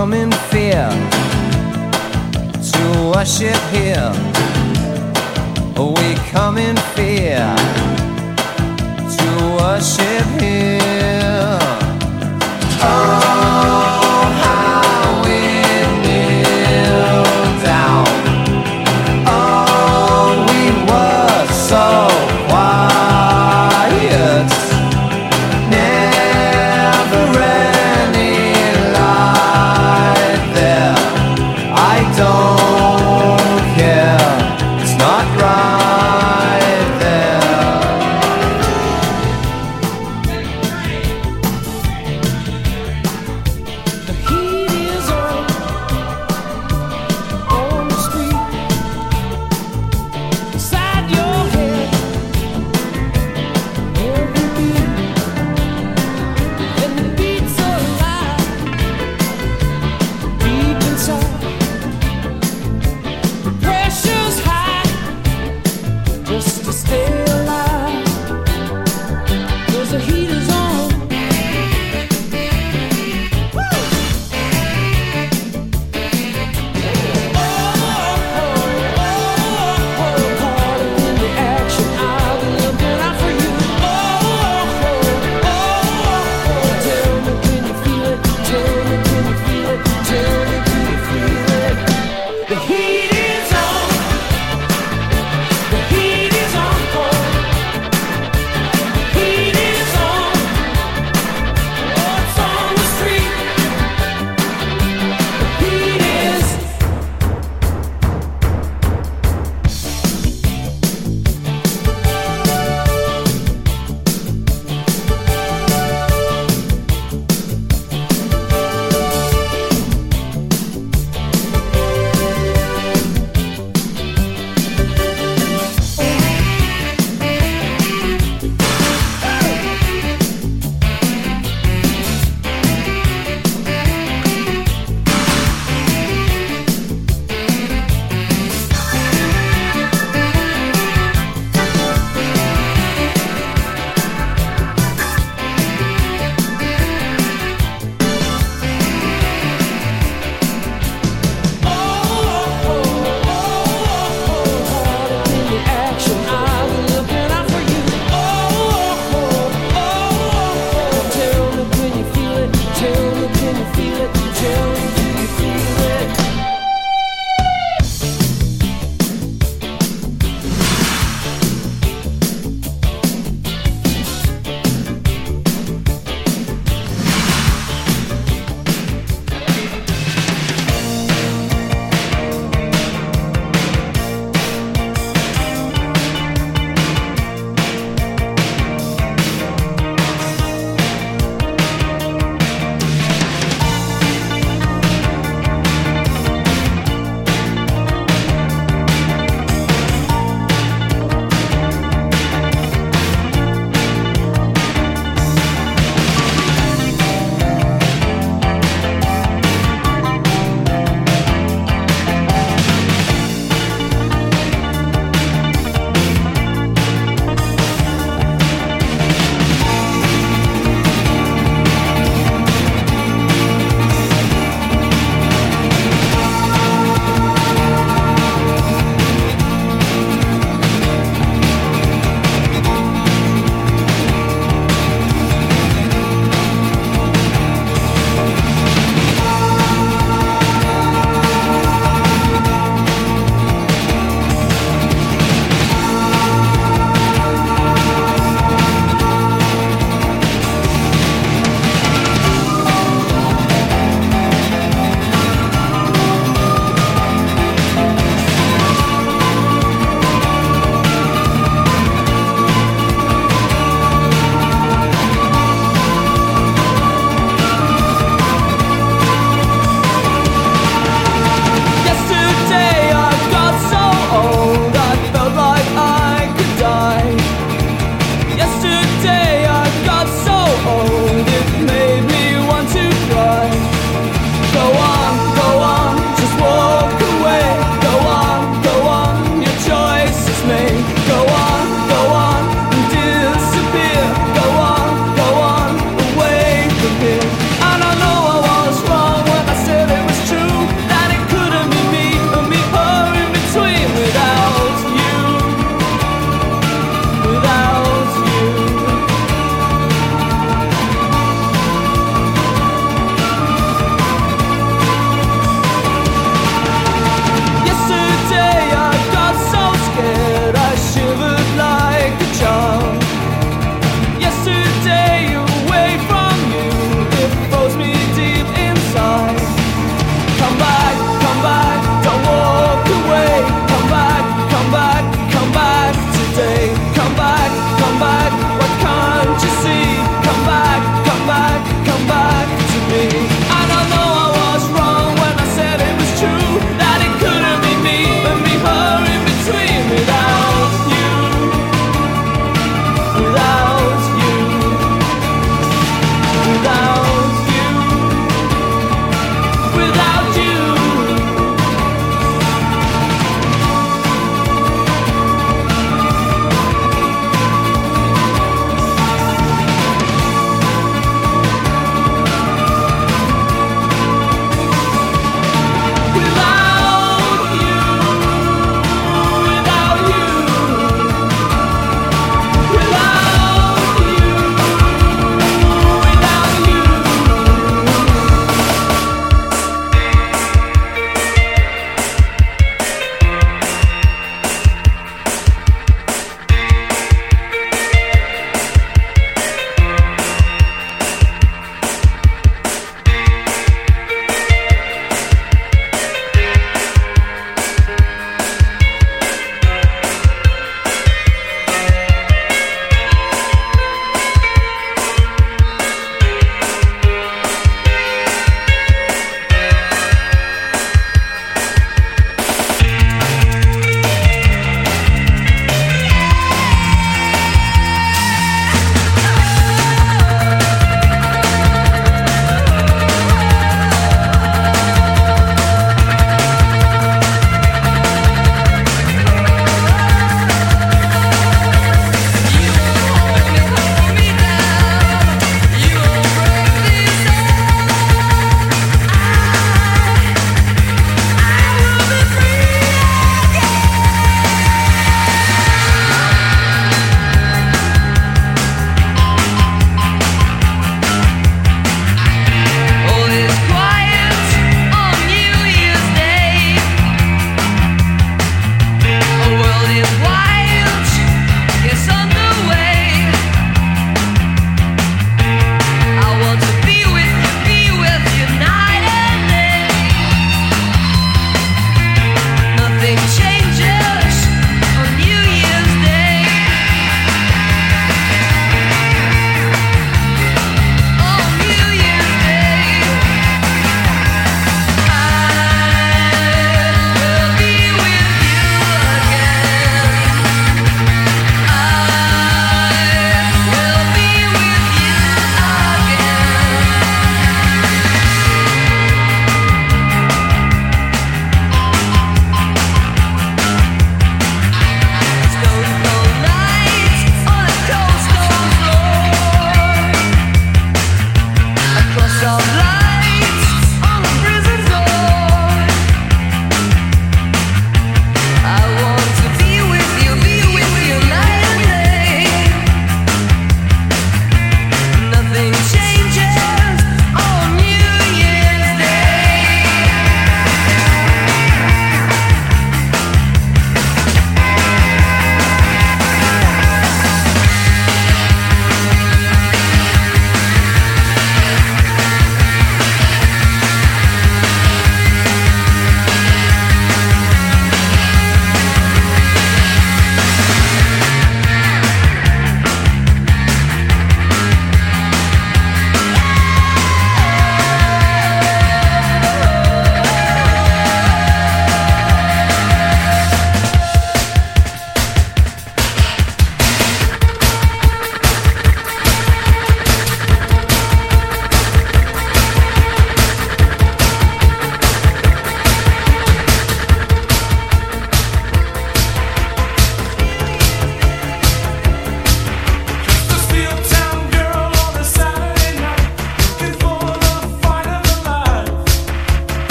come in fear to worship here. We come in fear to worship here. Oh.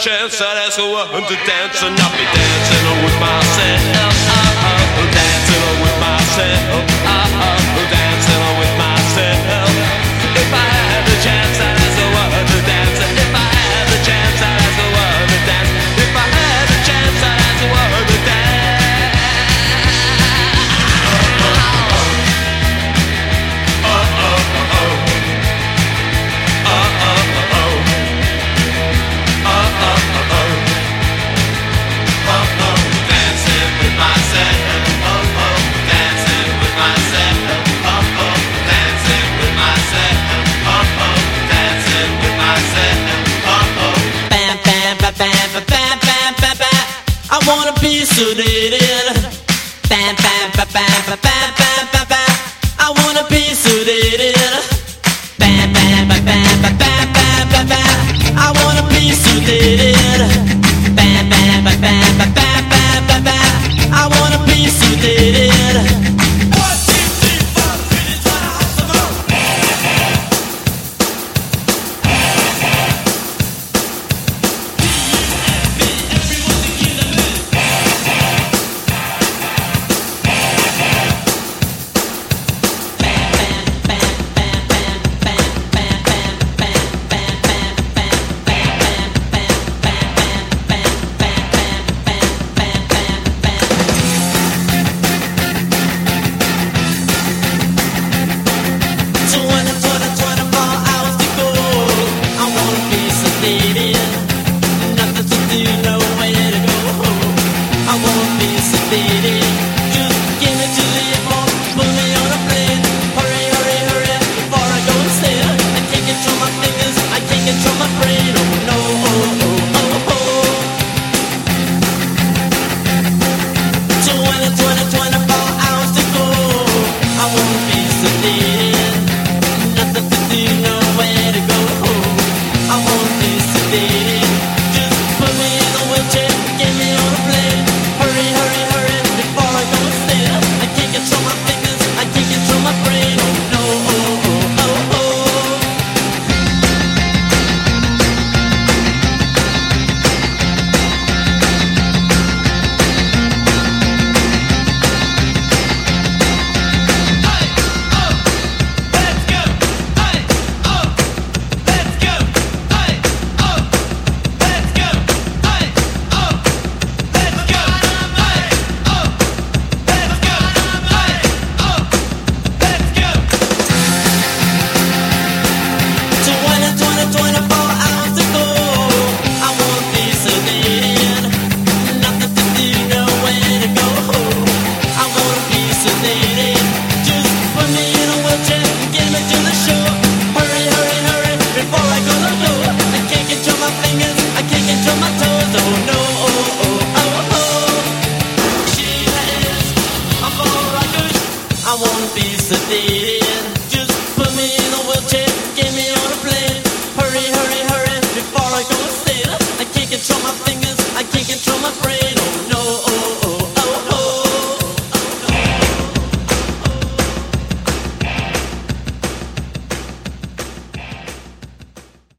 chance I'd ask her to dance and I'll be dancing with myself. I'm dancing with myself. be so. Bam, bam, bam, bam, bam, bam.